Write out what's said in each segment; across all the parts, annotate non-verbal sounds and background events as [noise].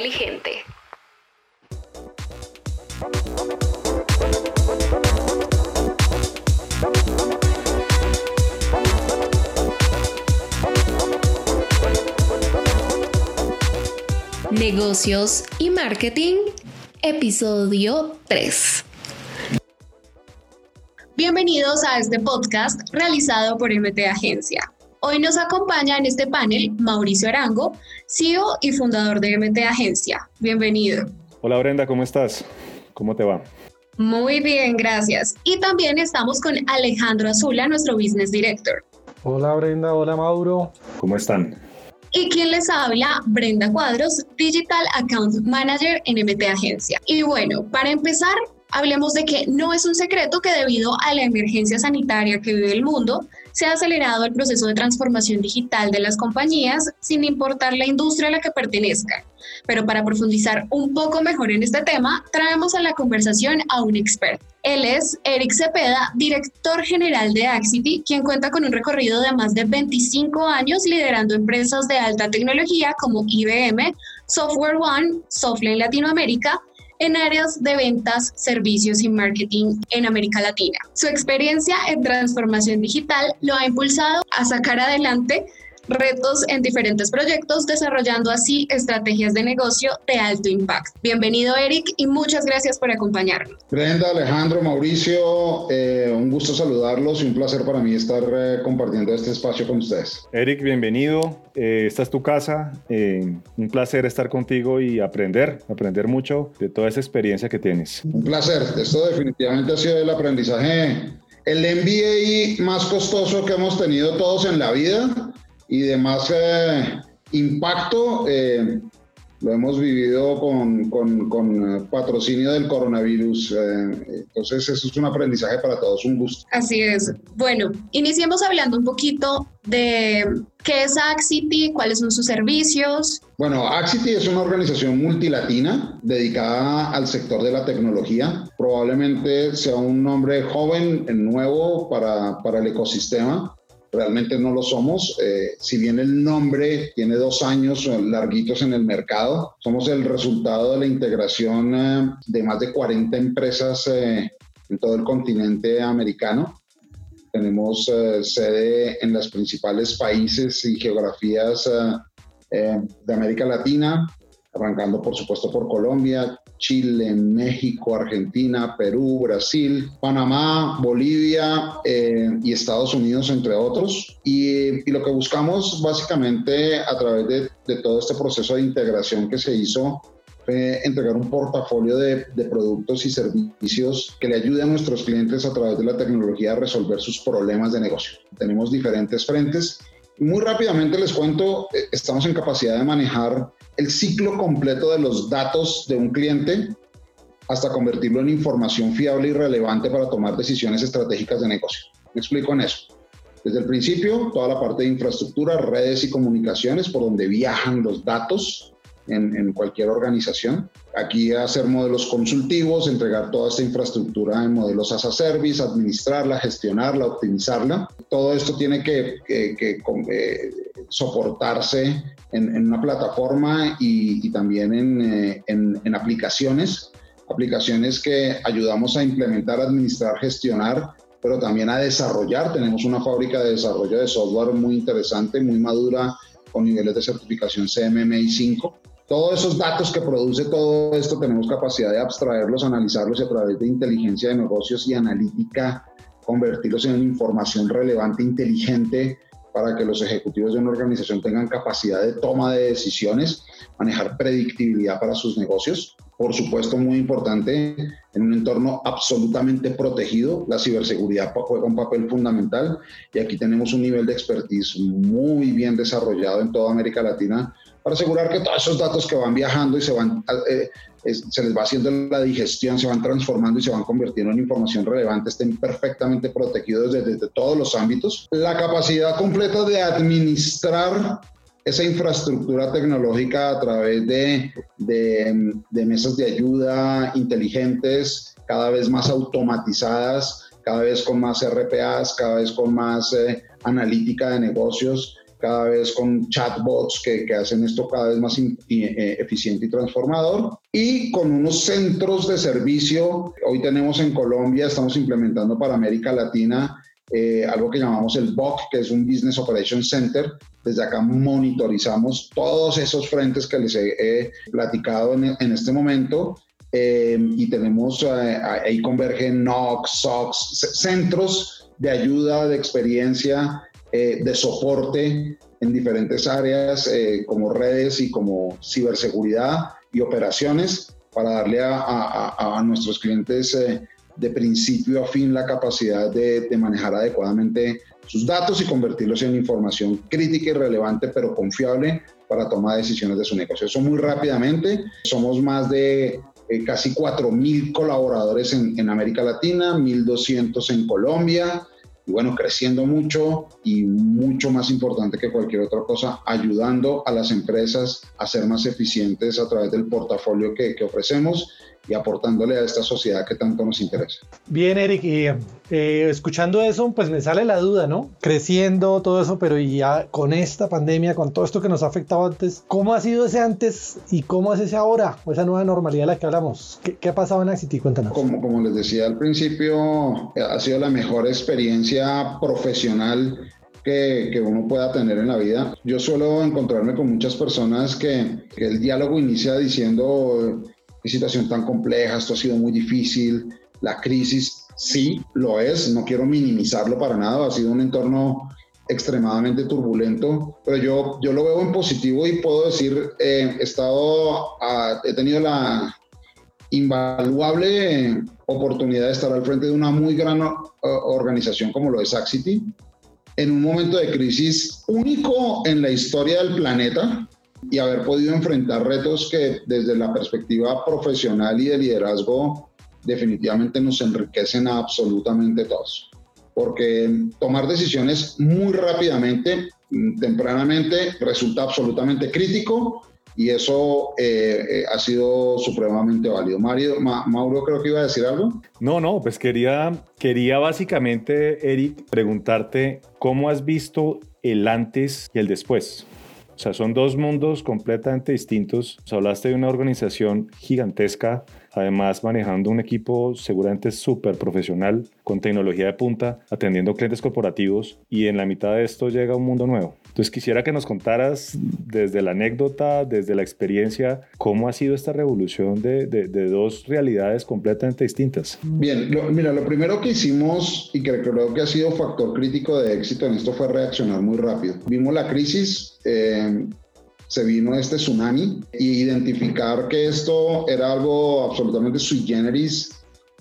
inteligente. Negocios y Marketing, episodio 3. Bienvenidos a este podcast realizado por MT Agencia. Hoy nos acompaña en este panel Mauricio Arango, CEO y fundador de MT Agencia. Bienvenido. Hola Brenda, ¿cómo estás? ¿Cómo te va? Muy bien, gracias. Y también estamos con Alejandro Azula, nuestro Business Director. Hola Brenda, hola Mauro. ¿Cómo están? Y quien les habla, Brenda Cuadros, Digital Account Manager en MT Agencia. Y bueno, para empezar, hablemos de que no es un secreto que debido a la emergencia sanitaria que vive el mundo, se ha acelerado el proceso de transformación digital de las compañías sin importar la industria a la que pertenezcan. Pero para profundizar un poco mejor en este tema, traemos a la conversación a un experto. Él es Eric Cepeda, director general de Axity, quien cuenta con un recorrido de más de 25 años liderando empresas de alta tecnología como IBM, Software One, Softline Latinoamérica, en áreas de ventas, servicios y marketing en América Latina. Su experiencia en transformación digital lo ha impulsado a sacar adelante retos en diferentes proyectos, desarrollando así estrategias de negocio de alto impacto. Bienvenido Eric y muchas gracias por acompañarnos. Brenda, Alejandro, Mauricio, eh, un gusto saludarlos y un placer para mí estar eh, compartiendo este espacio con ustedes. Eric, bienvenido. Eh, esta es tu casa. un placer estar contigo y aprender, aprender mucho de toda esa experiencia que tienes. Un placer. Esto definitivamente ha sido el aprendizaje el MBA más costoso que hemos tenido todos en la vida y de más eh, impacto eh, lo hemos vivido con, con, con, eh, patrocinio del coronavirus. entonces, eso es un aprendizaje para todos, un gusto. Así es. Bueno, iniciemos hablando un poquito de qué es Axity, cuáles son sus servicios. Bueno, Axity es una organización multilatina dedicada al sector de la tecnología. Probablemente sea un nombre joven, nuevo para, para el ecosistema realmente no lo somos. Eh, si bien el nombre tiene dos años larguitos en el mercado, somos el resultado de la integración eh, de más de 40 empresas eh, en todo el continente americano. Tenemos sede en los principales países y geografías de América Latina, arrancando por supuesto por Colombia, Chile, México, Argentina, Perú, Brasil, Panamá, Bolivia eh, y Estados Unidos, entre otros. Y, lo que buscamos básicamente a través de, todo este proceso de integración que se hizo fue entregar un portafolio de, de, productos y servicios que le ayuden a nuestros clientes a través de la tecnología a resolver sus problemas de negocio. Tenemos diferentes frentes. Muy rápidamente les cuento, eh, estamos en capacidad de manejar el ciclo completo de los datos de un cliente hasta convertirlo en información fiable y relevante para tomar decisiones estratégicas de negocio. Me explico en eso. Desde el principio, toda la parte de infraestructura, redes y comunicaciones por donde viajan los datos en, cualquier organización. Aquí hacer modelos consultivos, entregar toda esta infraestructura en modelos as a service, administrarla, gestionarla, optimizarla. Todo esto tiene que, eh, soportarse en, una plataforma y, también eh, en, en, aplicaciones, aplicaciones que ayudamos a implementar, administrar, gestionar, pero también a desarrollar. Tenemos una fábrica de desarrollo de software muy interesante, muy madura, con niveles de certificación CMMI 5. Todos esos datos que produce todo esto tenemos capacidad de abstraerlos, analizarlos a través de inteligencia de negocios y analítica convertirlos en información relevante, inteligente, para que los ejecutivos de una organización tengan capacidad de toma de decisiones, manejar predictibilidad para sus negocios. Por supuesto, muy importante, en un entorno absolutamente protegido, la ciberseguridad juega un papel fundamental y aquí tenemos un nivel de expertise muy bien desarrollado en toda América Latina para asegurar que todos esos datos que van viajando y se van eh, se les va haciendo la digestión, se van transformando y se van convirtiendo en información relevante, estén perfectamente protegidos desde, todos los ámbitos. La capacidad completa de administrar esa infraestructura tecnológica a través de, de, mesas de ayuda inteligentes, cada vez más automatizadas, cada vez con más RPAs, cada vez con más eh, analítica de negocios cada vez con chatbots que, que hacen esto cada vez más eh, eficiente y transformador, y con unos centros de servicio. Hoy tenemos en Colombia, estamos implementando para América Latina eh, algo que llamamos el BOC, que es un Business Operation Center. Desde acá monitorizamos todos esos frentes que les he, platicado en, en, este momento. Eh, y tenemos, ahí convergen NOC, SOX, centros de ayuda, de experiencia eh, de soporte en diferentes áreas eh, como redes y como ciberseguridad y operaciones para darle a, nuestros clientes eh, de principio a fin la capacidad de, de, manejar adecuadamente sus datos y convertirlos en información crítica y relevante pero confiable para tomar decisiones de su negocio. Eso muy rápidamente. Somos más de casi 4.000 colaboradores en, en América Latina, 1.200 en Colombia, y bueno, creciendo mucho y mucho más importante que cualquier otra cosa, ayudando a las empresas a ser más eficientes a través del portafolio que, que ofrecemos y aportándole a esta sociedad que tanto nos interesa. Bien, Eric, y eh, escuchando eso, pues me sale la duda, ¿no? Creciendo todo eso, pero ya con esta pandemia, con todo esto que nos ha afectado antes, ¿cómo ha sido ese antes y cómo es ese ahora? O esa nueva normalidad de la que hablamos. ¿Qué, qué ha pasado en Axity? Cuéntanos. Como, como les decía al principio, ha sido la mejor experiencia profesional que, que, uno pueda tener en la vida. Yo suelo encontrarme con muchas personas que, que, el diálogo inicia diciendo qué situación tan compleja, esto ha sido muy difícil, la crisis sí lo es, no quiero minimizarlo para nada, ha sido un entorno extremadamente turbulento, pero yo, yo lo veo en positivo y puedo decir, eh, he estado, he tenido la invaluable oportunidad de estar al frente de una muy gran organización como lo es Axity, en un momento de crisis único en la historia del planeta, y haber podido enfrentar retos que desde la perspectiva profesional y de liderazgo definitivamente nos enriquecen a absolutamente todos. Porque tomar decisiones muy rápidamente, tempranamente, resulta absolutamente crítico y eso eh, eh, ha sido supremamente válido. Mario, Mauro creo que iba a decir algo. No, no, pues quería, quería básicamente, Eric, preguntarte cómo has visto el antes y el después. O sea, son dos mundos completamente distintos. hablaste de una organización gigantesca, además manejando un equipo seguramente súper profesional, con tecnología de punta, atendiendo clientes corporativos y en la mitad de esto llega un mundo nuevo. Entonces quisiera que nos contaras desde la anécdota, desde la experiencia, cómo ha sido esta revolución de, dos realidades completamente distintas. Bien, mira, lo primero que hicimos y que creo que ha sido factor crítico de éxito en esto fue reaccionar muy rápido. Vimos la crisis, eh, se vino este tsunami y identificar que esto era algo absolutamente sui generis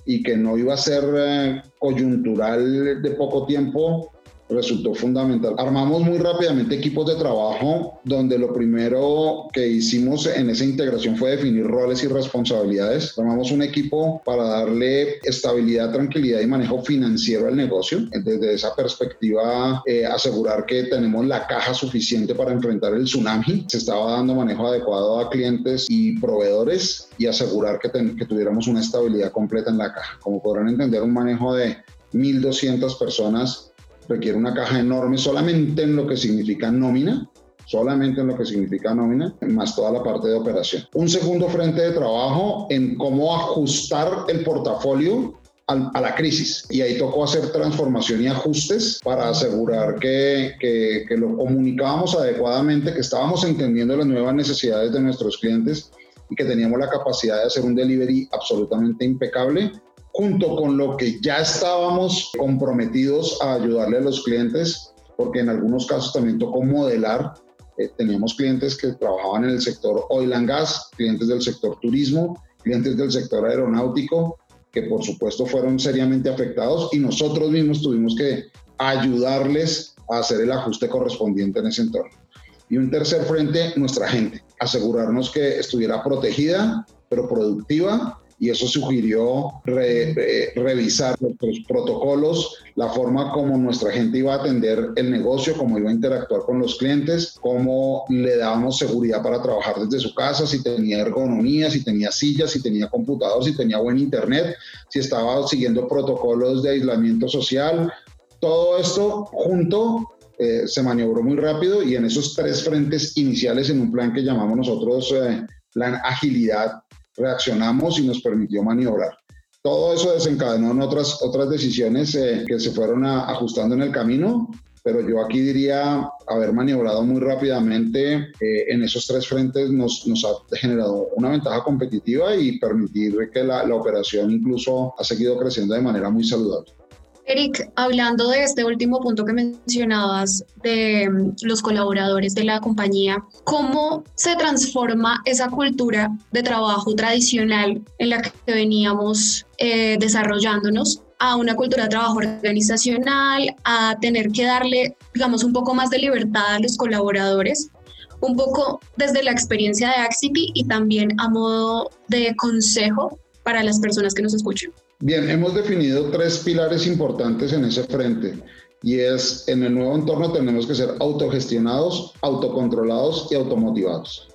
y que no iba a ser eh, coyuntural de poco tiempo resultó fundamental. Armamos muy rápidamente equipos de trabajo donde lo primero que hicimos en esa integración fue definir roles y responsabilidades. Armamos un equipo para darle estabilidad, tranquilidad y manejo financiero al negocio. Desde esa perspectiva, eh, asegurar que tenemos la caja suficiente para enfrentar el tsunami. Se estaba dando manejo adecuado a clientes y proveedores y asegurar que, que tuviéramos una estabilidad completa en la caja. Como podrán entender, un manejo de 1.200 personas requiere una caja enorme solamente en lo que significa nómina, solamente en lo que significa nómina, más toda la parte de operación. Un segundo frente de trabajo en cómo ajustar el portafolio a la crisis. Y ahí tocó hacer transformación y ajustes para asegurar que, que, lo comunicábamos adecuadamente, que estábamos entendiendo las nuevas necesidades de nuestros clientes y que teníamos la capacidad de hacer un delivery absolutamente impecable junto con lo que ya estábamos comprometidos a ayudarle a los clientes, porque en algunos casos también tocó modelar. Eh, teníamos clientes que trabajaban en el sector oil and gas, clientes del sector turismo, clientes del sector aeronáutico, que por supuesto fueron seriamente afectados y nosotros mismos tuvimos que ayudarles a hacer el ajuste correspondiente en ese entorno. Y un tercer frente, nuestra gente, asegurarnos que estuviera protegida, pero productiva y eso sugirió revisar nuestros protocolos, la forma como nuestra gente iba a atender el negocio, cómo iba a interactuar con los clientes, cómo le dábamos seguridad para trabajar desde su casa, si tenía ergonomía, si tenía sillas, si tenía computador, si tenía buen internet, si estaba siguiendo protocolos de aislamiento social. Todo esto junto eh, se maniobró muy rápido y en esos tres frentes iniciales en un plan que llamamos nosotros eh, plan agilidad, reaccionamos y nos permitió maniobrar. Todo eso desencadenó en otras, otras decisiones eh, que se fueron ajustando en el camino, pero yo aquí diría haber maniobrado muy rápidamente en esos tres frentes nos, nos, ha generado una ventaja competitiva y permitir que la, la operación incluso ha seguido creciendo de manera muy saludable. Eric, hablando de este último punto que mencionabas de mm, los colaboradores de la compañía, ¿cómo se transforma esa cultura de trabajo tradicional en la que veníamos eh, desarrollándonos a una cultura de trabajo organizacional, a tener que darle, digamos, un poco más de libertad a los colaboradores? Un poco desde la experiencia de Axity y también a modo de consejo para las personas que nos escuchan. Bien, hemos definido tres pilares importantes en ese frente y es en el nuevo entorno tenemos que ser autogestionados, autocontrolados y automotivados,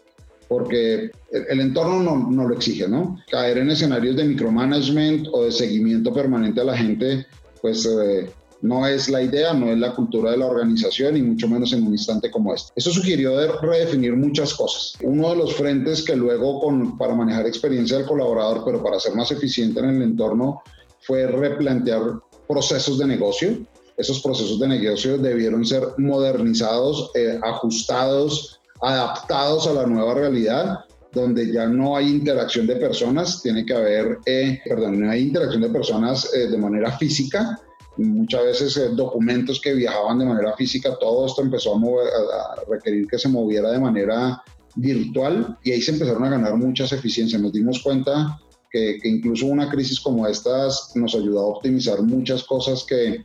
porque el, entorno no, no, lo exige, ¿no? Caer en escenarios de micromanagement o de seguimiento permanente a la gente, pues eh, no es la idea, no es la cultura de la organización y mucho menos en un instante como este. Eso sugirió de redefinir muchas cosas. Uno de los frentes que luego con, para manejar experiencia del colaborador, pero para ser más eficiente en el entorno, fue replantear procesos de negocio. Esos procesos de negocio debieron ser modernizados, eh, ajustados, adaptados a la nueva realidad donde ya no hay interacción de personas, tiene que haber, eh, perdón, no hay interacción de personas eh, de manera física, muchas veces eh, documentos que viajaban de manera física, todo esto empezó a, mover, a, requerir que se moviera de manera virtual y ahí se empezaron a ganar muchas eficiencias. Nos dimos cuenta que, que incluso una crisis como estas nos ayudó a optimizar muchas cosas que,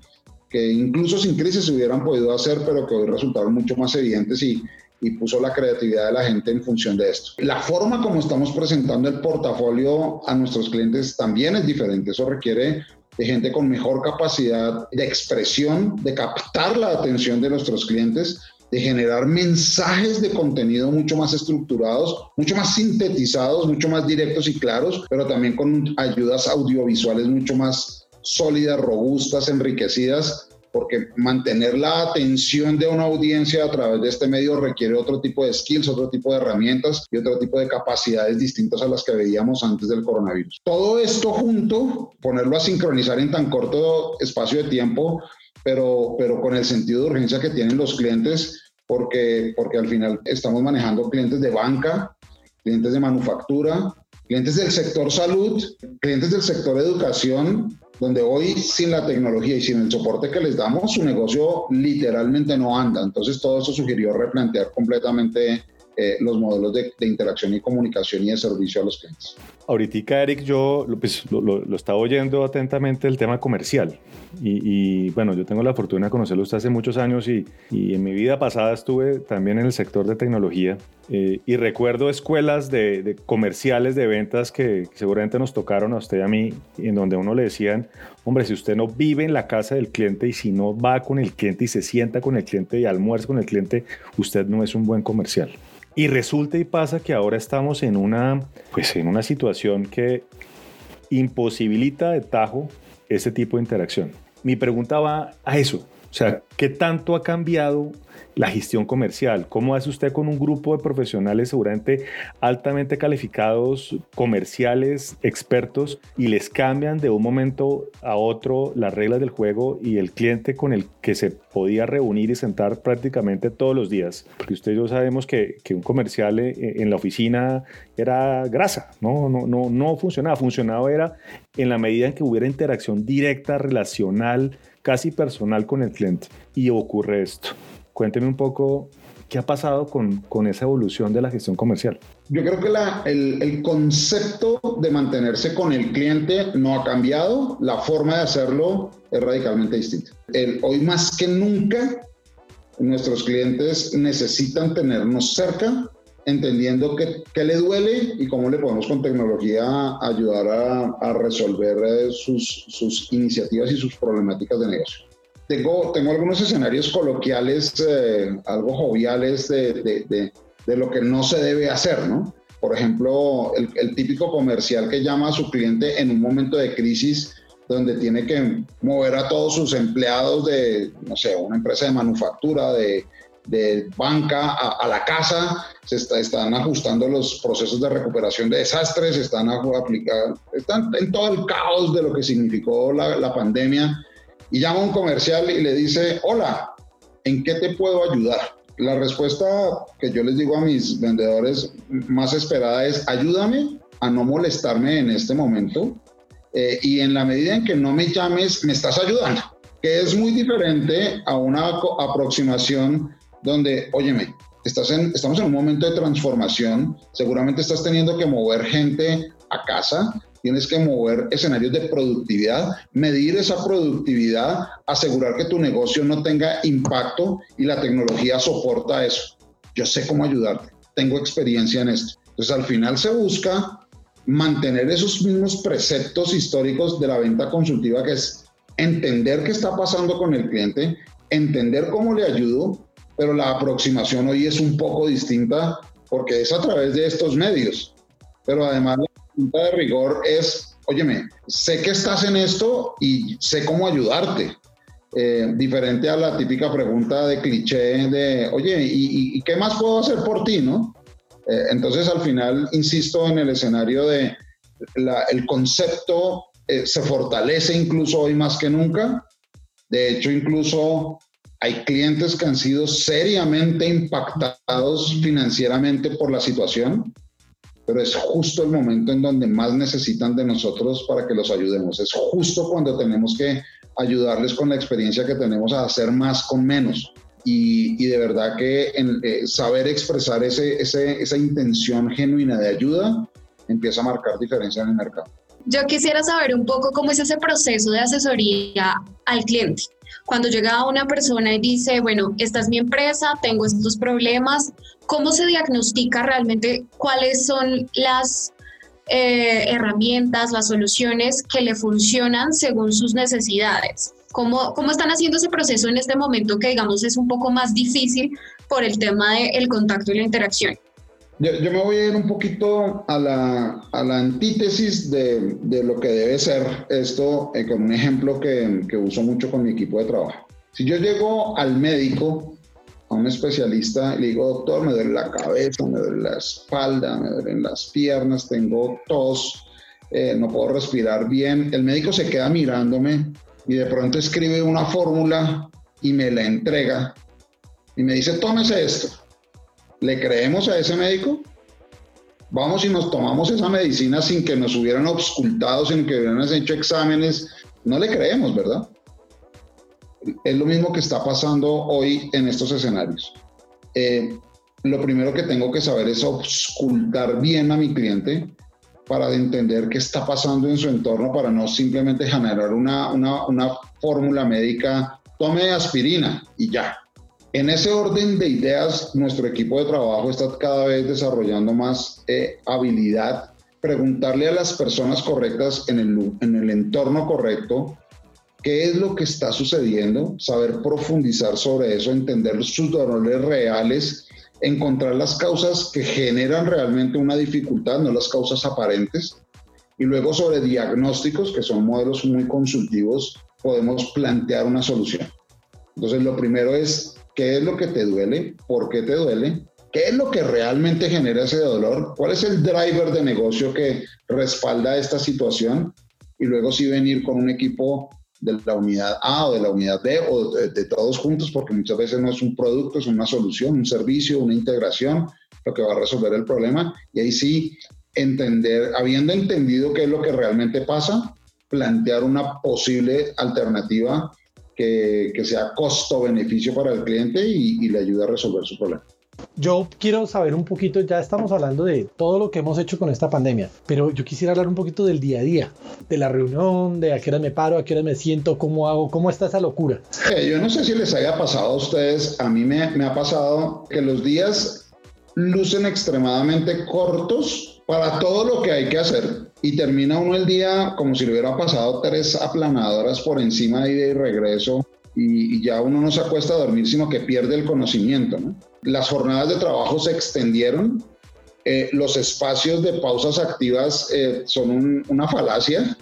que incluso sin crisis se hubieran podido hacer, pero que hoy resultaron mucho más evidentes y, y puso la creatividad de la gente en función de esto. La forma como estamos presentando el portafolio a nuestros clientes también es diferente. Eso requiere de gente con mejor capacidad de expresión, de captar la atención de nuestros clientes, de generar mensajes de contenido mucho más estructurados, mucho más sintetizados, mucho más directos y claros, pero también con ayudas audiovisuales mucho más sólidas, robustas, enriquecidas porque mantener la atención de una audiencia a través de este medio requiere otro tipo de skills, otro tipo de herramientas y otro tipo de capacidades distintas a las que veíamos antes del coronavirus. Todo esto junto, ponerlo a sincronizar en tan corto espacio de tiempo, pero, pero con el sentido de urgencia que tienen los clientes, porque, porque al final estamos manejando clientes de banca, clientes de manufactura, clientes del sector salud, clientes del sector educación, donde hoy sin la tecnología y sin el soporte que les damos, su negocio literalmente no anda. Entonces todo eso sugirió replantear completamente eh, los modelos de, interacción y comunicación y de servicio a los clientes. Ahorita, Eric, yo pues, lo, lo, estaba oyendo atentamente el tema comercial. Y, bueno, yo tengo la fortuna de conocerlo usted hace muchos años y, y, en mi vida pasada estuve también en el sector de tecnología eh, y recuerdo escuelas de, de, comerciales de ventas que seguramente nos tocaron a usted y a mí, en donde uno le decían, hombre, si usted no vive en la casa del cliente y si no va con el cliente y se sienta con el cliente y almuerza con el cliente, usted no es un buen comercial. Y resulta y pasa que ahora estamos en una, pues en una situación que imposibilita de tajo ese tipo de interacción. Mi pregunta va a eso. O sea, ¿qué tanto ha cambiado la gestión comercial. ¿Cómo hace usted con un grupo de profesionales seguramente altamente calificados, comerciales, expertos, y les cambian de un momento a otro las reglas del juego y el cliente con el que se podía reunir y sentar prácticamente todos los días? Porque usted y yo sabemos que, que un comercial eh, en la oficina era grasa, no, no, no, no funcionaba. Funcionaba era en la medida en que hubiera interacción directa, relacional, casi personal con el cliente. Y ocurre esto. Cuénteme un poco qué ha pasado con, con esa evolución de la gestión comercial. Yo creo que el, el, concepto de mantenerse con el cliente no ha cambiado, la forma de hacerlo es radicalmente distinta. Hoy más que nunca, nuestros clientes necesitan tenernos cerca, entendiendo qué, qué le duele y cómo le podemos con tecnología ayudar a, a resolver eh, sus, sus iniciativas y sus problemáticas de negocio tengo, tengo algunos escenarios coloquiales, eh, algo joviales de, de, de, lo que no se debe hacer, ¿no? Por ejemplo, el, el, típico comercial que llama a su cliente en un momento de crisis donde tiene que mover a todos sus empleados de, no sé, una empresa de manufactura, de, de banca a, la casa, se están ajustando los procesos de recuperación de desastres, están están en todo el caos de lo que significó la, pandemia. Y llama un comercial y le dice, hola, ¿en qué te puedo ayudar? La respuesta que yo les digo a mis vendedores más esperada es, ayúdame a no molestarme en este momento eh, y en la medida en que no me llames, me estás ayudando, que es muy diferente a una aproximación donde, óyeme, estás en, estamos en un momento de transformación, seguramente estás teniendo que mover gente a casa, tienes que mover escenarios de productividad, medir esa productividad, asegurar que tu negocio no tenga impacto y la tecnología soporta eso. Yo sé cómo ayudarte, tengo experiencia en esto. Entonces al final se busca mantener esos mismos preceptos históricos de la venta consultiva, que es entender qué está pasando con el cliente, entender cómo le ayudo, pero la aproximación hoy es un poco distinta porque es a través de estos medios. Pero además la pregunta de rigor es, óyeme, sé que estás en esto y sé cómo ayudarte. Eh, diferente a la típica pregunta de cliché de, oye, ¿y, ¿y, qué más puedo hacer por ti? ¿no? Eh, entonces, al final, insisto en el escenario de el concepto eh, se fortalece incluso hoy más que nunca. De hecho, incluso hay clientes que han sido seriamente impactados financieramente por la situación, pero es justo el momento en donde más necesitan de nosotros para que los ayudemos. Es justo cuando tenemos que ayudarles con la experiencia que tenemos a hacer más con menos y, de verdad que en, eh, saber expresar ese, esa intención genuina de ayuda empieza a marcar diferencia en el mercado. Yo quisiera saber un poco cómo es ese proceso de asesoría al cliente. Cuando llega una persona y dice, bueno, esta es mi empresa, tengo estos problemas, ¿cómo se diagnostica realmente cuáles son las eh, herramientas, las soluciones que le funcionan según sus necesidades? ¿Cómo, ¿Cómo están haciendo ese proceso en este momento que digamos es un poco más difícil por el tema del contacto y la interacción? Yo, yo, me voy a ir un poquito a la, a la antítesis de, de, lo que debe ser esto eh, con un ejemplo que, que uso mucho con mi equipo de trabajo. Si yo llego al médico, a un especialista, y le digo, doctor, me duele la cabeza, me duele la espalda, me duelen las piernas, tengo tos, eh, no puedo respirar bien, el médico se queda mirándome y de pronto escribe una fórmula y me la entrega y me dice, tómese esto. ¿Le creemos a ese médico? Vamos y nos tomamos esa medicina sin que nos hubieran obscultado, sin que hubieran hecho exámenes. No le creemos, ¿verdad? Es lo mismo que está pasando hoy en estos escenarios. Eh, lo primero que tengo que saber es obscultar bien a mi cliente para entender qué está pasando en su entorno, para no simplemente generar una, una, una fórmula médica, tome aspirina y ya. En ese orden de ideas, nuestro equipo de trabajo está cada vez desarrollando más eh, habilidad, preguntarle a las personas correctas en el, en el entorno correcto qué es lo que está sucediendo, saber profundizar sobre eso, entender sus dolores reales encontrar las causas que generan realmente una dificultad, no las causas aparentes. Y luego sobre diagnósticos, que son modelos muy consultivos, podemos plantear una solución. Entonces, lo primero es, ¿qué es lo que te duele? ¿Por qué te duele? ¿Qué es lo que realmente genera ese dolor? ¿Cuál es el driver de negocio que respalda esta situación? Y luego sí venir con un equipo de la unidad A o de la unidad B o de, todos juntos, porque muchas veces no es un producto, es una solución, un servicio, una integración, lo que va a resolver el problema. Y ahí sí, entender, habiendo entendido qué es lo que realmente pasa, plantear una posible alternativa que, que sea costo-beneficio para el cliente y, y le ayude a resolver su problema. Yo quiero saber un poquito, ya estamos hablando de todo lo que hemos hecho con esta pandemia, pero yo quisiera hablar un poquito del día a día, de la reunión, de a qué hora me paro, a qué hora me siento, cómo hago, cómo está esa locura. yo no sé si les haya pasado a ustedes, a mí me, me ha pasado que los días lucen extremadamente cortos para todo lo que hay que hacer y termina uno el día como si le hubiera pasado tres aplanadoras por encima y de regreso y, ya uno no se acuesta a dormir, sino que pierde el conocimiento. Las jornadas de trabajo se extendieron, eh, los espacios de pausas activas eh, son una falacia.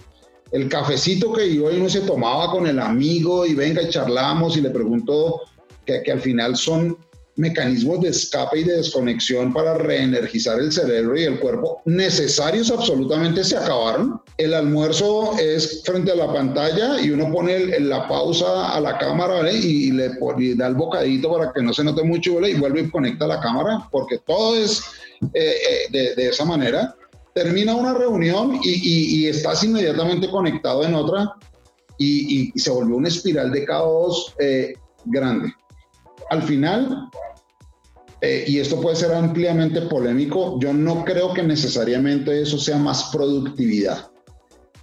el cafecito que yo y uno se tomaba con el amigo y venga y charlamos y le pregunto que, que al final son mecanismos de escape y de desconexión para reenergizar el cerebro y el cuerpo necesarios absolutamente se acabaron. El almuerzo es frente a la pantalla y uno pone la pausa a la cámara y, le, da el bocadito para que no se note mucho y vuelve y conecta la cámara porque todo es eh, eh, de, esa manera. Termina una reunión y, estás inmediatamente conectado en otra y, se volvió una espiral de caos eh, grande al final, eh, y esto puede ser ampliamente polémico, yo no creo que necesariamente eso sea más productividad.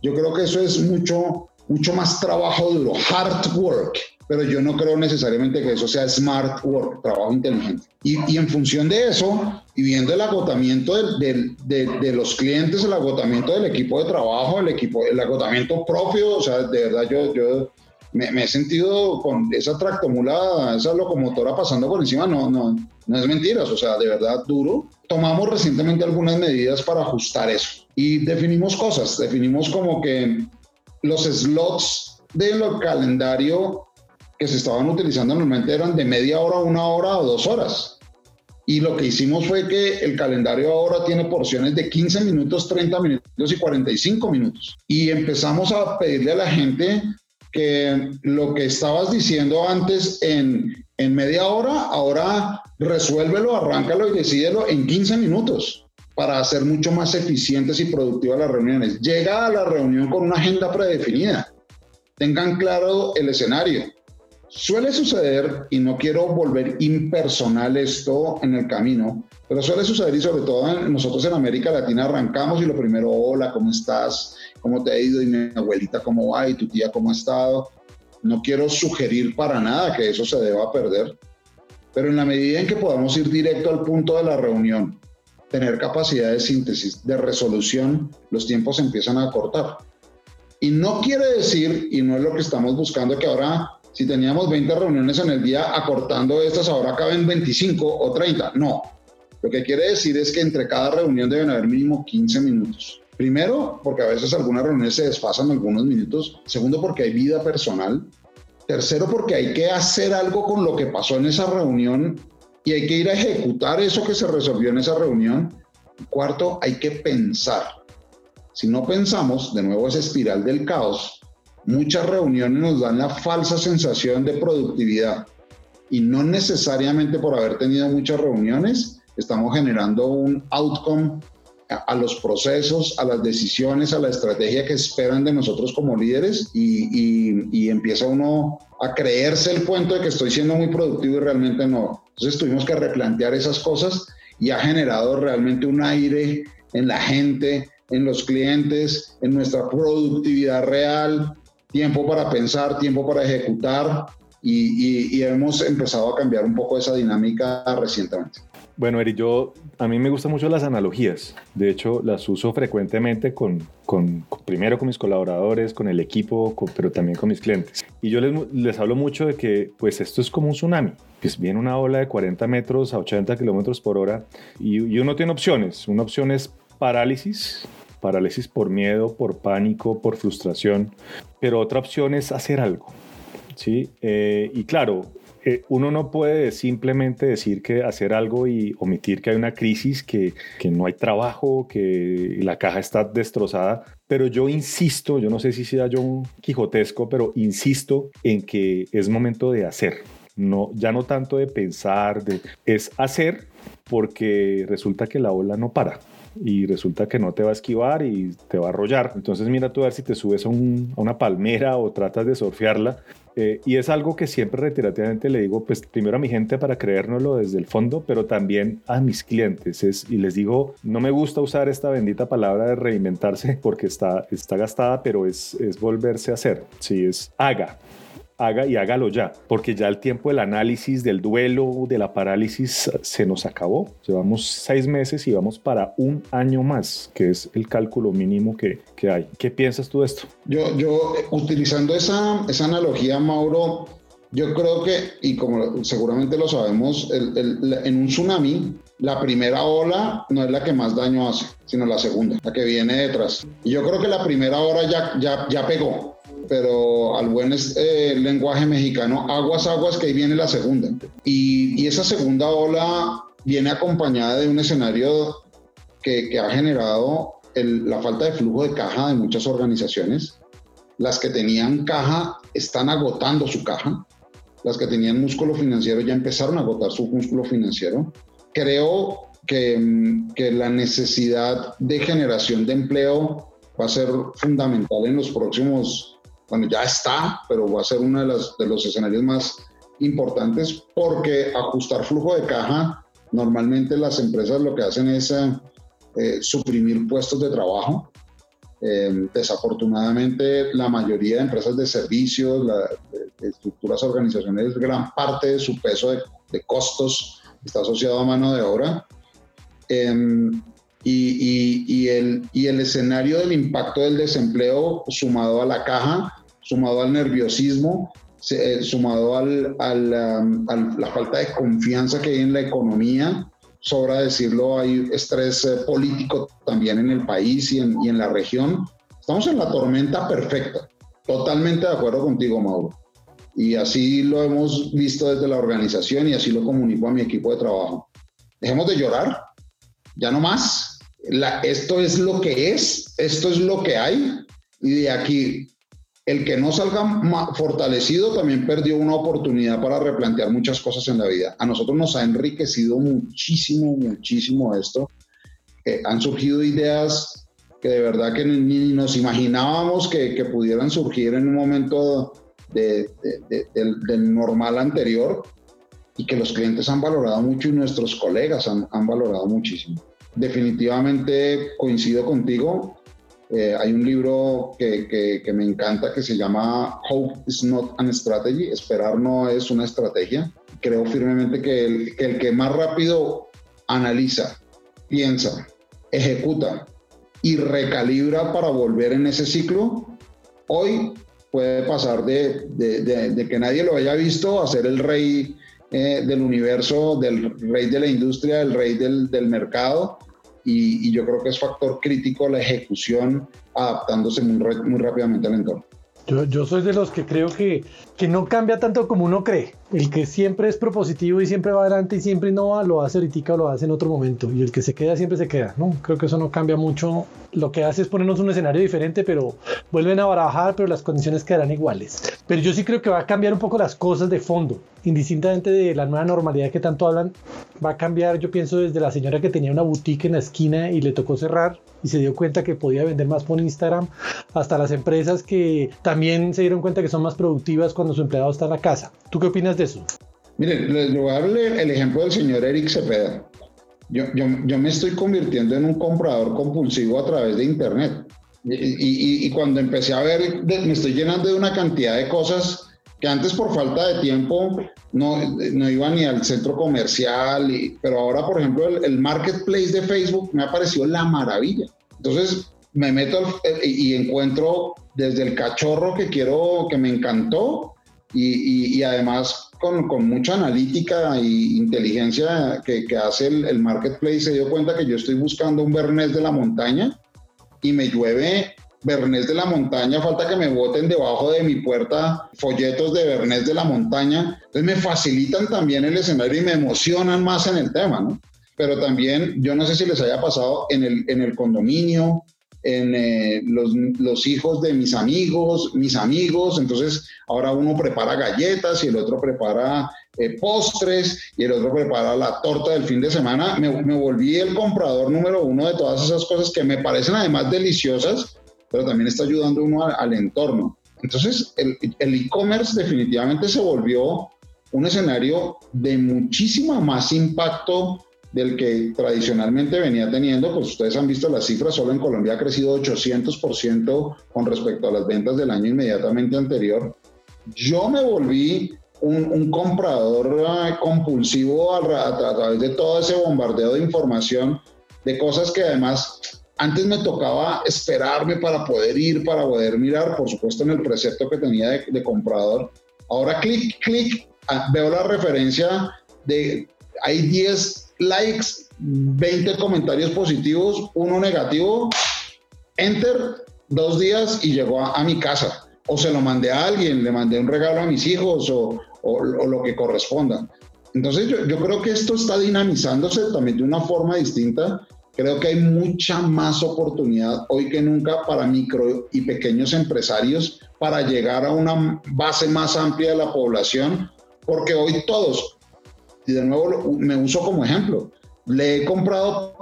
Yo creo que eso es mucho, mucho más trabajo duro, hard work, pero yo no creo necesariamente que eso sea smart work, trabajo inteligente. Y, en función de eso, y viendo el agotamiento de, de, los clientes, el agotamiento del equipo de trabajo, el, equipo, el agotamiento propio, o sea, de verdad yo, yo me, he sentido con esa tractomula, esa locomotora pasando por encima, no, no, no es mentira, o sea, de verdad duro. Tomamos recientemente algunas medidas para ajustar eso y definimos cosas, definimos como que los slots del calendario que se estaban utilizando normalmente eran de media hora, una hora o dos horas. Y lo que hicimos fue que el calendario ahora tiene porciones de 15 minutos, 30 minutos y 45 minutos. Y empezamos a pedirle a la gente que lo que estabas diciendo antes en, en media hora, ahora resuélvelo, arráncalo y decídelo en 15 minutos para hacer mucho más eficientes y productivas las reuniones. Llega a la reunión con una agenda predefinida. Tengan claro el escenario. Suele suceder, y no quiero volver impersonal esto en el camino, pero suele suceder y sobre todo nosotros en América Latina arrancamos y lo primero, hola, ¿cómo estás? ¿Cómo te ha ido? Y mi abuelita, ¿cómo va? ¿Y tu tía, cómo ha estado? No quiero sugerir para nada que eso se deba perder, pero en la medida en que podamos ir directo al punto de la reunión, tener capacidad de síntesis, de resolución, los tiempos empiezan a cortar. Y no quiere decir, y no es lo que estamos buscando, que ahora si teníamos 20 reuniones en el día, acortando estas, ahora caben 25 o 30. No. Lo que quiere decir es que entre cada reunión deben haber mínimo 15 minutos. Primero, porque a veces algunas reuniones se desfasan algunos minutos. Segundo, porque hay vida personal. Tercero, porque hay que hacer algo con lo que pasó en esa reunión y hay que ir a ejecutar eso que se resolvió en esa reunión. Cuarto, hay que pensar. Si no pensamos, de nuevo esa espiral del caos, muchas reuniones nos dan la falsa sensación de productividad y no necesariamente por haber tenido muchas reuniones estamos generando un outcome a, los procesos, a las decisiones, a la estrategia que esperan de nosotros como líderes y, empieza uno a creerse el cuento de que estoy siendo muy productivo y realmente no. Entonces tuvimos que replantear esas cosas y ha generado realmente un aire en la gente, en los clientes, en nuestra productividad real, tiempo para pensar, tiempo para ejecutar y, y hemos empezado a cambiar un poco esa dinámica recientemente. Bueno, Eri, yo a mí me gustan mucho las analogías. De hecho, las uso frecuentemente con, con, primero con mis colaboradores, con el equipo, pero también con mis clientes. Y yo les, les, hablo mucho de que, pues, esto es como un tsunami. Pues viene una ola de 40 metros a 80 kilómetros por hora y, y uno tiene opciones. Una opción es parálisis, parálisis por miedo, por pánico, por frustración, pero otra opción es hacer algo. ¿sí? Eh, y claro, uno no puede simplemente decir que hacer algo y omitir que hay una crisis, que, no hay trabajo, que la caja está destrozada, pero yo insisto, yo no sé si sea yo un quijotesco, pero insisto en que es momento de hacer. No, ya no tanto de pensar, es hacer porque resulta que la ola no para y resulta que no te va a esquivar y te va a arrollar. Entonces mira tú a ver si te subes a, a una palmera o tratas de surfearla eh, y es algo que siempre reiterativamente le digo, pues primero a mi gente para creérnoslo desde el fondo, pero también a mis clientes. Es, y les digo, no me gusta usar esta bendita palabra de reinventarse porque está, está gastada, pero es, es volverse a hacer. Sí, es haga haga y hágalo ya, porque ya el tiempo del análisis, del duelo, de la parálisis se nos acabó. Llevamos seis meses y vamos para un año más, que es el cálculo mínimo que, que hay. ¿Qué piensas tú de esto? Yo, yo utilizando esa, esa analogía, Mauro, yo creo que, y como seguramente lo sabemos, en un tsunami la primera ola no es la que más daño hace, sino la segunda, la que viene detrás. Y yo creo que la primera ola ya, ya, ya pegó, pero al buen eh, lenguaje mexicano, aguas, aguas, que ahí viene la segunda. Y, y esa segunda ola viene acompañada de un escenario que, que ha generado la falta de flujo de caja de muchas organizaciones. Las que tenían caja están agotando su caja. Las que tenían músculo financiero ya empezaron a agotar su músculo financiero creo que, que, la necesidad de generación de empleo va a ser fundamental en los próximos, bueno, ya está, pero va a ser uno de, de los escenarios más importantes porque ajustar flujo de caja, normalmente las empresas lo que hacen es eh, eh, suprimir puestos de trabajo. Eh, desafortunadamente, la mayoría de empresas de servicios, la, de, estructuras organizacionales, gran parte de su peso de, de costos está asociado a mano de obra. Em, y, el, y el escenario del impacto del desempleo sumado a la caja, sumado al nerviosismo, eh, sumado al, um, a la falta de confianza que hay en la economía, sobra decirlo, hay estrés eh, político también en el país y en, y en la región. Estamos en la tormenta perfecta. Totalmente de acuerdo contigo, Mauro. Y así lo hemos visto desde la organización y así lo comunico a mi equipo de trabajo. Dejemos de llorar, ya no más. La, esto es lo que es, esto es lo que hay. Y de aquí, el que no salga fortalecido también perdió una oportunidad para replantear muchas cosas en la vida. A nosotros nos ha enriquecido muchísimo, muchísimo esto. Eh, han surgido ideas que de verdad que ni, nos imaginábamos que, que pudieran surgir en un momento del, normal anterior y que los clientes han valorado mucho y nuestros colegas han, han valorado muchísimo. Definitivamente coincido contigo. Eh, hay un libro que, que, me encanta que se llama Hope is not an strategy. Esperar no es una estrategia. Creo firmemente que el que, más rápido analiza, piensa, ejecuta y recalibra para volver en ese ciclo, hoy puede pasar de, de, que nadie lo haya visto a ser el rey eh, del universo, del rey de la industria, el rey del, del mercado. Y, y, yo creo que es factor crítico la ejecución adaptándose muy, muy rápidamente al entorno. Yo, yo, soy de los que creo que, que no cambia tanto como uno cree. El que siempre es propositivo y siempre va adelante y siempre innova, lo hace ahorita o lo hace en otro momento. Y el que se queda siempre se queda, ¿no? Creo que eso no cambia mucho. Lo que hace es ponernos un escenario diferente, pero vuelven a barajar, pero las condiciones quedarán iguales. Pero yo sí creo que va a cambiar un poco las cosas de fondo, indistintamente de la nueva normalidad que tanto hablan. Va a cambiar, yo pienso, desde la señora que tenía una boutique en la esquina y le tocó cerrar y se dio cuenta que podía vender más por Instagram, hasta las empresas que también se dieron cuenta que son más productivas cuando su empleado está en la casa. ¿Tú qué opinas de eso? Miren, les voy a darle el ejemplo del señor Eric Cepeda. Yo, yo, yo, me estoy convirtiendo en un comprador compulsivo a través de Internet. Y, y, y, cuando empecé a ver, me estoy llenando de una cantidad de cosas que antes por falta de tiempo no, no iba ni al centro comercial, y, pero ahora, por ejemplo, el, el, marketplace de Facebook me ha parecido la maravilla. Entonces me meto y encuentro desde el cachorro que quiero, que me encantó, y, y, además con, con, mucha analítica e inteligencia que, que hace el, el, marketplace, se dio cuenta que yo estoy buscando un Bernés de la montaña y me llueve Bernés de la montaña, falta que me boten debajo de mi puerta folletos de Bernés de la montaña. Entonces me facilitan también el escenario y me emocionan más en el tema, ¿no? Pero también, yo no sé si les haya pasado en el, en el condominio, en eh, los, hijos de mis amigos, mis amigos, entonces ahora uno prepara galletas y el otro prepara eh, postres y el otro prepara la torta del fin de semana. Me, me, volví el comprador número uno de todas esas cosas que me parecen además deliciosas, pero también está ayudando uno al, entorno. Entonces el e-commerce definitivamente se volvió un escenario de muchísima más impacto del que tradicionalmente venía teniendo, pues ustedes han visto las cifras, solo en Colombia ha crecido 800% con respecto a las ventas del año inmediatamente anterior. Yo me volví un, comprador uh, compulsivo a, a, través de todo ese bombardeo de información, de cosas que además antes me tocaba esperarme para poder ir, para poder mirar, por supuesto en el precepto que tenía de, de comprador. Ahora clic, clic, ah, veo la referencia de, hay 10 likes, 20 comentarios positivos, uno negativo, enter, dos días y llegó a, mi casa. O se lo mandé a alguien, le mandé un regalo a mis hijos o, o, lo que corresponda. Entonces yo, yo, creo que esto está dinamizándose también de una forma distinta. Creo que hay mucha más oportunidad hoy que nunca para micro y pequeños empresarios para llegar a una base más amplia de la población, porque hoy todos, y de nuevo me uso como ejemplo, le he comprado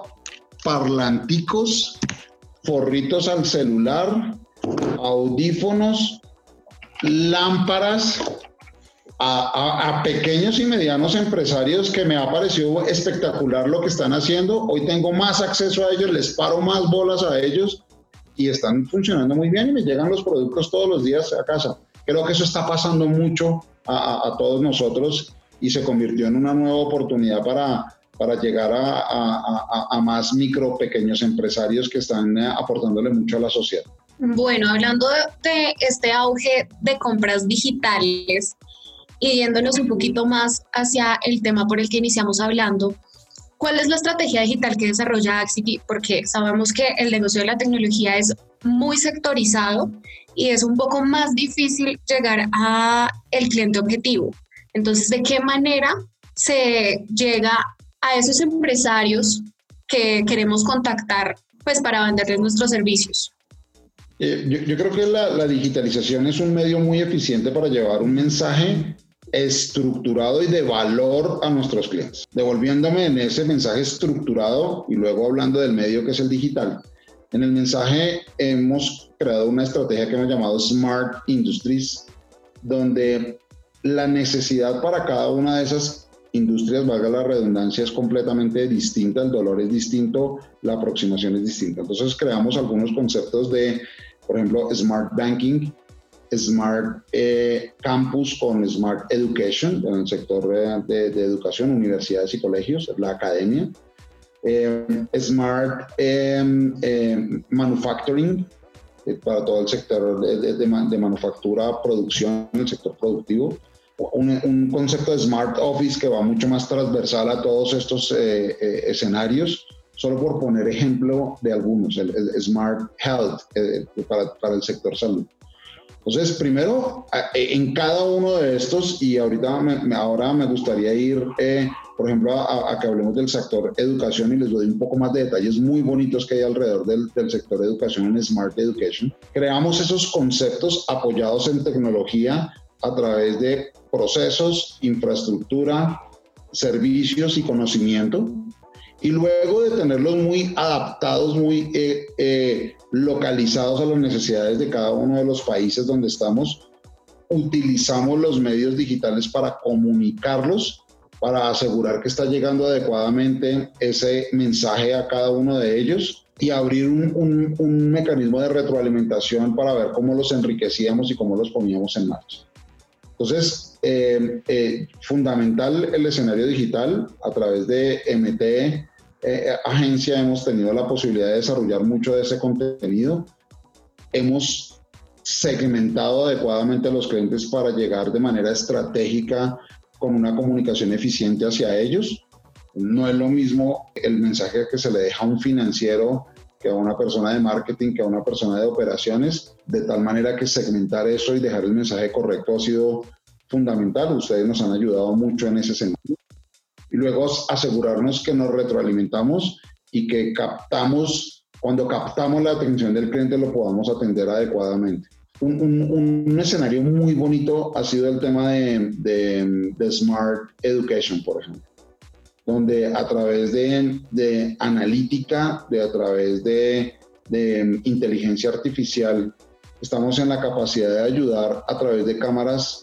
parlanticos, forritos al celular, audífonos, lámparas a, pequeños y medianos empresarios que me ha parecido espectacular lo que están haciendo. Hoy tengo más acceso a ellos, les paro más bolas a ellos y están funcionando muy bien y me llegan los productos todos los días a casa. Creo que eso está pasando mucho a, todos nosotros y se convirtió en una nueva oportunidad para, para llegar a, a, más micro, pequeños empresarios que están eh, aportándole mucho a la sociedad. Bueno, hablando de este auge de compras digitales y yéndonos un poquito más hacia el tema por el que iniciamos hablando, ¿cuál es la estrategia digital que desarrolla Axity? Porque sabemos que el negocio de la tecnología es muy sectorizado y es un poco más difícil llegar a el cliente objetivo. Entonces, ¿de qué manera se llega a esos empresarios que queremos contactar pues para venderles nuestros servicios? Eh, yo, creo que la, la, digitalización es un medio muy eficiente para llevar un mensaje estructurado y de valor a nuestros clientes. Devolviéndome en ese mensaje estructurado y luego hablando del medio que es el digital. En el mensaje hemos creado una estrategia que hemos llamado Smart Industries, donde la necesidad para cada una de esas industrias, valga la redundancia, es completamente distinta, el dolor es distinto, la aproximación es distinta. Entonces creamos algunos conceptos de, por ejemplo, Smart Banking, Smart eh, Campus con Smart Education, en el sector de, educación, universidades y colegios, la academia. Eh, Smart em, em, Manufacturing, eh, para todo el sector de, de, manufactura, producción, el sector productivo un, concepto de Smart Office que va mucho más transversal a todos estos eh, eh, escenarios, solo por poner ejemplo de algunos, el, Smart Health eh, para, para, el sector salud. Entonces, primero, en cada uno de estos, y ahorita me, ahora me gustaría ir, por ejemplo, a, que hablemos del sector educación y les doy un poco más de detalles muy bonitos que hay alrededor del, del sector educación en Smart Education. Creamos esos conceptos apoyados en tecnología a través de procesos, infraestructura, servicios y conocimiento, y luego de tenerlos muy adaptados, muy eh, eh, localizados a las necesidades de cada uno de los países donde estamos, utilizamos los medios digitales para comunicarlos, para asegurar que está llegando adecuadamente ese mensaje a cada uno de ellos y abrir un, un mecanismo de retroalimentación para ver cómo los enriquecíamos y cómo los poníamos en marcha. Entonces, eh, eh, fundamental el escenario digital. A través de MT eh, Agencia hemos tenido la posibilidad de desarrollar mucho de ese contenido. Hemos segmentado adecuadamente a los clientes para llegar de manera estratégica con una comunicación eficiente hacia ellos. No es lo mismo el mensaje que se le deja a un financiero que a una persona de marketing, que a una persona de operaciones, de tal manera que segmentar eso y dejar el mensaje correcto ha sido fundamental. Ustedes nos han ayudado mucho en ese sentido. Y luego asegurarnos que nos retroalimentamos y que captamos, cuando captamos la atención del cliente, lo podamos atender adecuadamente. Un, escenario muy bonito ha sido el tema de, de Smart Education, por ejemplo donde a través de, analítica, de a través de, inteligencia artificial, estamos en la capacidad de ayudar a través de cámaras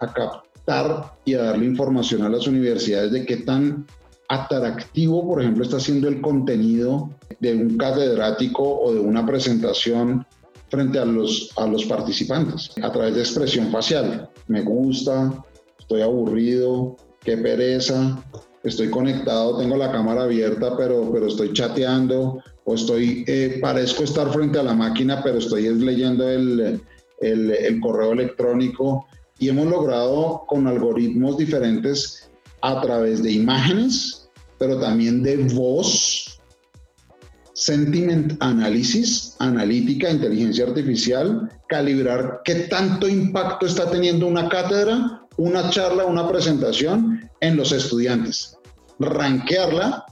a captar y a darle información a las universidades de qué tan atractivo, por ejemplo, está siendo el contenido de un catedrático o de una presentación frente a los, a los participantes, a través de expresión facial. Me gusta, estoy aburrido, qué pereza, estoy conectado, tengo la cámara abierta, pero, pero estoy chateando o estoy, eh, parezco estar frente a la máquina, pero estoy leyendo el, el, el correo electrónico y hemos logrado con algoritmos diferentes a través de imágenes pero también de voz, sentiment análisis, analítica, inteligencia artificial, calibrar qué tanto impacto está teniendo una cátedra, una charla, una presentación en los estudiantes, ranquearla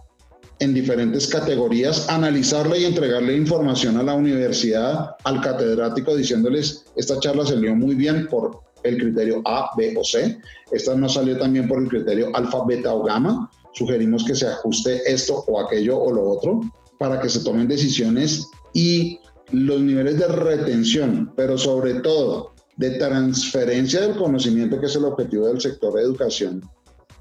en diferentes categorías, analizarla y entregarle información a la universidad, al catedrático, diciéndoles, esta charla salió muy bien por el criterio A, B o C, esta no salió también por el criterio alfa, beta o gamma, sugerimos que se ajuste esto o aquello o lo otro para que se tomen decisiones y los niveles de retención, pero sobre todo de transferencia del conocimiento, que es el objetivo del sector de educación,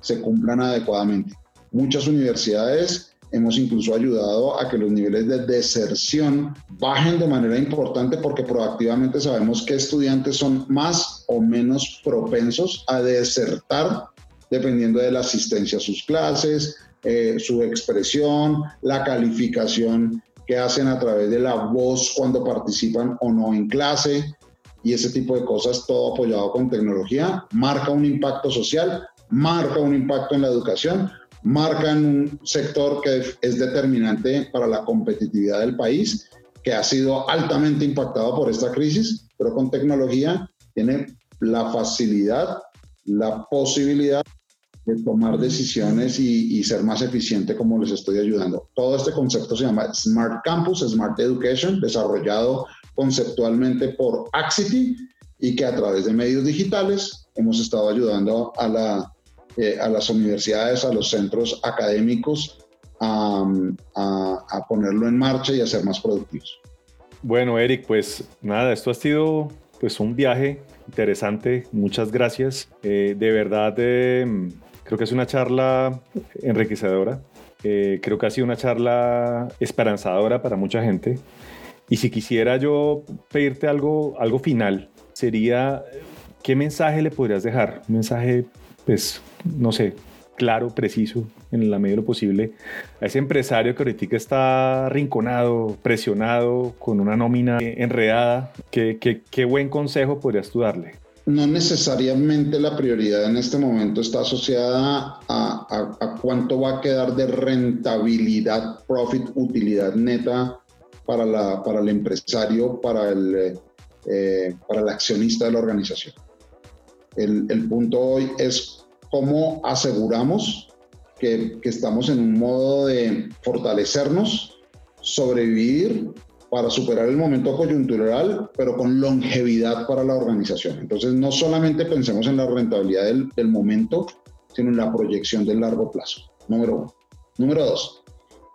se cumplan adecuadamente. Muchas universidades hemos incluso ayudado a que los niveles de deserción bajen de manera importante porque proactivamente sabemos que estudiantes son más o menos propensos a desertar dependiendo de la asistencia a sus clases, eh, su expresión, la calificación que hacen a través de la voz cuando participan o no en clase y ese tipo de cosas, todo apoyado con tecnología, marca un impacto social, marca un impacto en la educación, marca en un sector que es determinante para la competitividad del país, que ha sido altamente impactado por esta crisis, pero con tecnología tiene la facilidad, la posibilidad de tomar decisiones y, ser más eficiente como les estoy ayudando. Todo este concepto se llama Smart Campus, Smart Education, desarrollado conceptualmente por Axity y que a través de medios digitales hemos estado ayudando a, la, eh, a las universidades, a los centros académicos a, a, ponerlo en marcha y a ser más productivos. Bueno, Eric, pues nada, esto ha sido pues un viaje interesante. Muchas gracias. Eh, de verdad, eh, Creo que es una charla enriquecedora. Eh, creo que ha sido una charla esperanzadora para mucha gente. Y si quisiera yo pedirte algo, algo final, sería, ¿qué mensaje le podrías dejar? Un mensaje, pues, no sé, claro, preciso, en la medida de lo posible, a ese empresario que ahorita está rinconado, presionado, con una nómina enredada. ¿Qué, qué, buen consejo podrías tú darle? no necesariamente la prioridad en este momento está asociada a, cuánto va a quedar de rentabilidad, profit, utilidad neta para, la, para el empresario, para el, eh, para el accionista de la organización. El, el, punto hoy es cómo aseguramos que, que estamos en un modo de fortalecernos, sobrevivir para superar el momento coyuntural, pero con longevidad para la organización. Entonces, no solamente pensemos en la rentabilidad del, momento, sino en la proyección del largo plazo. Número uno. Número dos,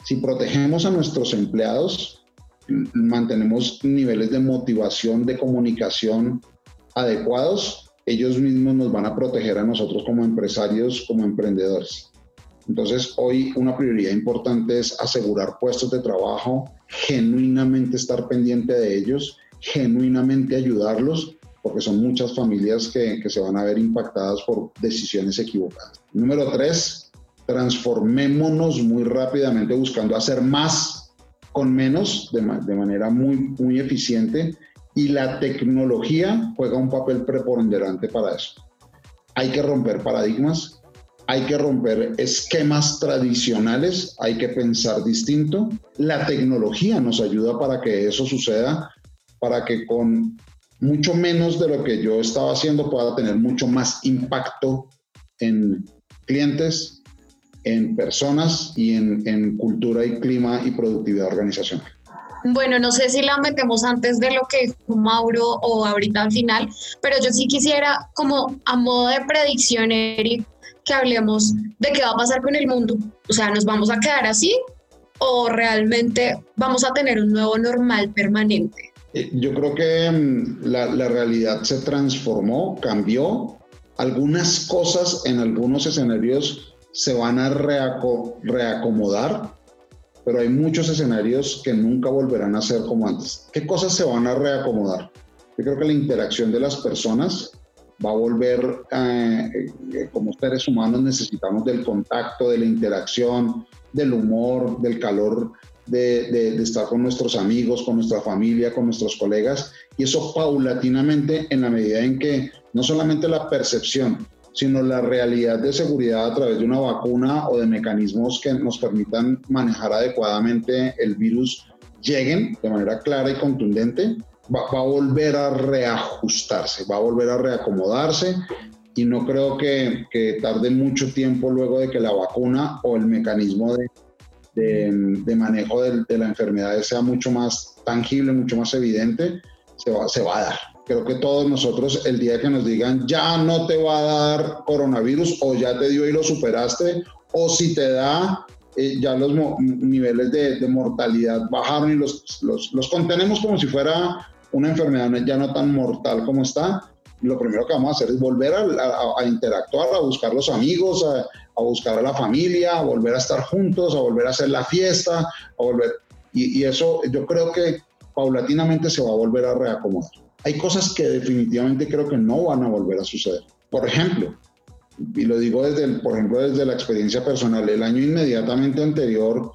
si protegemos a nuestros empleados, mantenemos niveles de motivación, de comunicación adecuados, ellos mismos nos van a proteger a nosotros como empresarios, como emprendedores. Entonces, hoy una prioridad importante es asegurar puestos de trabajo, genuinamente estar pendiente de ellos, genuinamente ayudarlos, porque son muchas familias que, se van a ver impactadas por decisiones equivocadas. Número tres, transformémonos muy rápidamente buscando hacer más con menos de, de manera muy, muy eficiente y la tecnología juega un papel preponderante para eso. Hay que romper paradigmas, hay que romper esquemas tradicionales, hay que pensar distinto. La tecnología nos ayuda para que eso suceda, para que con mucho menos de lo que yo estaba haciendo pueda tener mucho más impacto en clientes, en personas y en, cultura y clima y productividad organizacional. Bueno, no sé si la metemos antes de lo que dijo Mauro o ahorita al final, pero yo sí quisiera, como a modo de predicción, Eric, que hablemos de qué va a pasar con el mundo. O sea, ¿nos vamos a quedar así o realmente vamos a tener un nuevo normal permanente? Eh, yo creo que mm, la, la realidad se transformó, cambió. Algunas cosas en algunos escenarios se van a reacomodar, pero hay muchos escenarios que nunca volverán a ser como antes. ¿Qué cosas se van a reacomodar? Yo creo que la interacción de las personas va a volver, eh, como seres humanos necesitamos del contacto, de la interacción, del humor, del calor de, de, estar con nuestros amigos, con nuestra familia, con nuestros colegas, y eso paulatinamente en la medida en que no solamente la percepción, sino la realidad de seguridad a través de una vacuna o de mecanismos que nos permitan manejar adecuadamente el virus lleguen de manera clara y contundente, va, a volver a reajustarse, va a volver a reacomodarse y no creo que, que, tarde mucho tiempo luego de que la vacuna o el mecanismo de, de, manejo de, de, la enfermedad sea mucho más tangible, mucho más evidente, se va, se va a dar. Creo que todos nosotros el día que nos digan ya no te va a dar coronavirus o ya te dio y lo superaste, o si te da, eh, ya los niveles de, mortalidad bajaron y los, los, contenemos como si fuera una enfermedad ya no tan mortal como está. Lo primero que vamos a hacer es volver a, interactuar, a buscar los amigos, a, a, buscar a la familia, a volver a estar juntos, a volver a hacer la fiesta, a volver. Y, y eso yo creo que paulatinamente se va a volver a reacomodar. Hay cosas que definitivamente creo que no van a volver a suceder. Por ejemplo, y lo digo desde, el, por ejemplo, desde la experiencia personal, el año inmediatamente anterior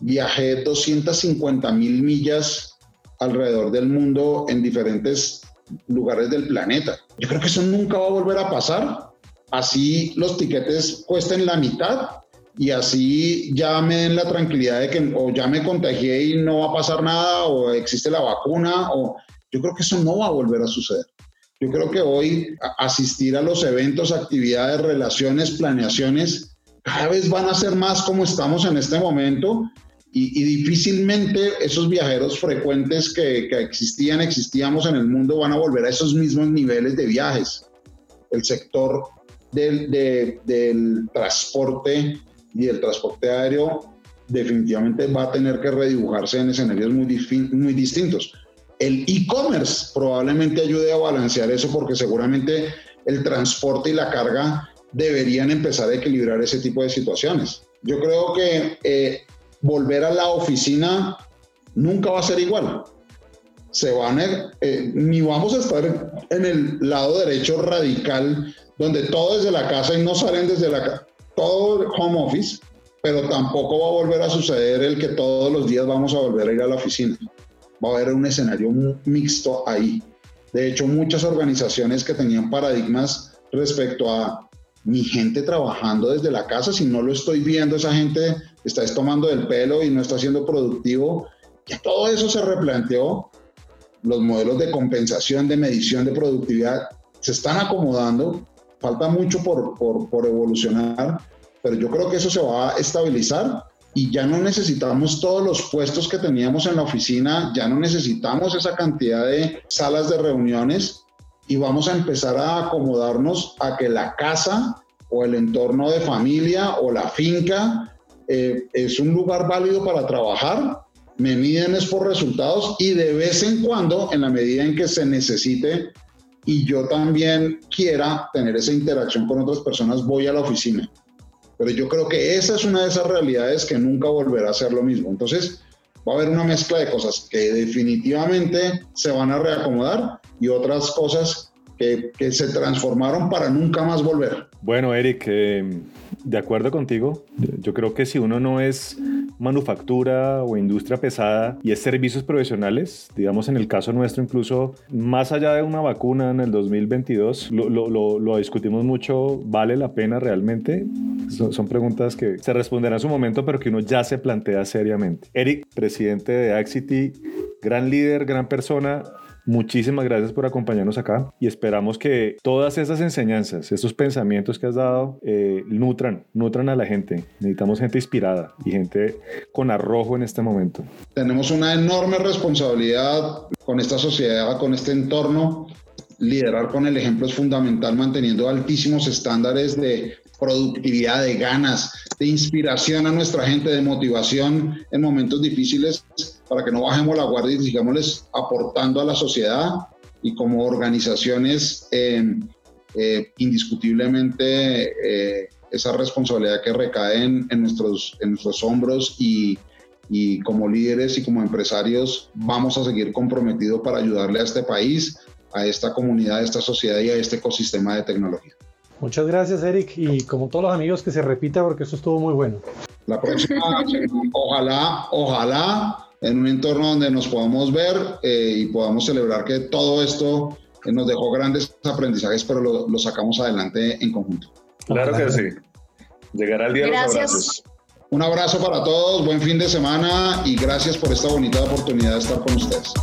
viajé 250 mil millas alrededor del mundo en diferentes lugares del planeta. Yo creo que eso nunca va a volver a pasar. Así los tiquetes cuesten la mitad y así ya me den la tranquilidad de que o ya me contagié y no va a pasar nada o existe la vacuna o yo creo que eso no va a volver a suceder. Yo creo que hoy asistir a los eventos, actividades, relaciones, planeaciones, cada vez van a ser más como estamos en este momento y, difícilmente esos viajeros frecuentes que, existían, existíamos en el mundo, van a volver a esos mismos niveles de viajes. El sector del, del transporte y el transporte aéreo definitivamente va a tener que redibujarse en escenarios muy, muy distintos. El e-commerce probablemente ayude a balancear eso porque seguramente el transporte y la carga deberían empezar a equilibrar ese tipo de situaciones. Yo creo que eh, volver a la oficina nunca va a ser igual. Se van a, eh, ni vamos a estar en el lado derecho radical, donde todo desde la casa y no salen desde la casa, todo home office, pero tampoco va a volver a suceder el que todos los días vamos a volver a ir a la oficina va a haber un escenario mixto ahí. De hecho, muchas organizaciones que tenían paradigmas respecto a mi gente trabajando desde la casa, si no lo estoy viendo, esa gente está tomando del pelo y no está siendo productivo, que todo eso se replanteó. Los modelos de compensación, de medición de productividad se están acomodando, falta mucho por, por, por evolucionar, pero yo creo que eso se va a estabilizar y ya no necesitamos todos los puestos que teníamos en la oficina, ya no necesitamos esa cantidad de salas de reuniones y vamos a empezar a acomodarnos a que la casa o el entorno de familia o la finca eh, es un lugar válido para trabajar, me miden es por resultados y de vez en cuando, en la medida en que se necesite y yo también quiera tener esa interacción con otras personas, voy a la oficina. Pero yo creo que esa es una de esas realidades que nunca volverá a ser lo mismo. Entonces, va a haber una mezcla de cosas que definitivamente se van a reacomodar y otras cosas que, que se transformaron para nunca más volver. Bueno, Eric, eh, de acuerdo contigo. Yo creo que si uno no es manufactura o industria pesada y es servicios profesionales, digamos en el caso nuestro incluso más allá de una vacuna en el 2022, lo, lo, lo, discutimos mucho, ¿vale la pena realmente? Son, son, preguntas que se responderán en su momento, pero que uno ya se plantea seriamente. Eric, presidente de Axity, gran líder, gran persona, Muchísimas gracias por acompañarnos acá y esperamos que todas esas enseñanzas, estos pensamientos que has dado, eh, nutran, nutran a la gente. Necesitamos gente inspirada y gente con arrojo en este momento. Tenemos una enorme responsabilidad con esta sociedad, con este entorno. Liderar con el ejemplo es fundamental, manteniendo altísimos estándares de productividad, de ganas, de inspiración a nuestra gente, de motivación en momentos difíciles para que no bajemos la guardia y sigámosles aportando a la sociedad y como organizaciones eh, eh, indiscutiblemente eh, esa responsabilidad que recae en, nuestros, en nuestros hombros y, y como líderes y como empresarios vamos a seguir comprometidos para ayudarle a este país, a esta comunidad, a esta sociedad y a este ecosistema de tecnología. Muchas gracias, Eric. Y como todos los amigos, que se repita porque eso estuvo muy bueno. La próxima, [laughs] ojalá, ojalá en un entorno donde nos podamos ver eh, y podamos celebrar que todo esto nos dejó grandes aprendizajes, pero lo, sacamos adelante en conjunto. Claro que sí. Llegará el día de los abrazos. Un abrazo para todos, buen fin de semana y gracias por esta bonita oportunidad de estar con ustedes.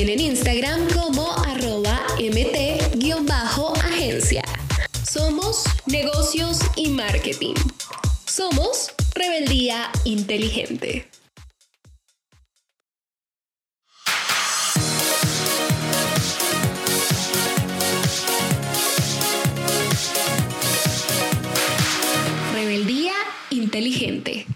En Instagram como arroba MT-agencia. Somos negocios y marketing. Somos rebeldía inteligente. inteligente.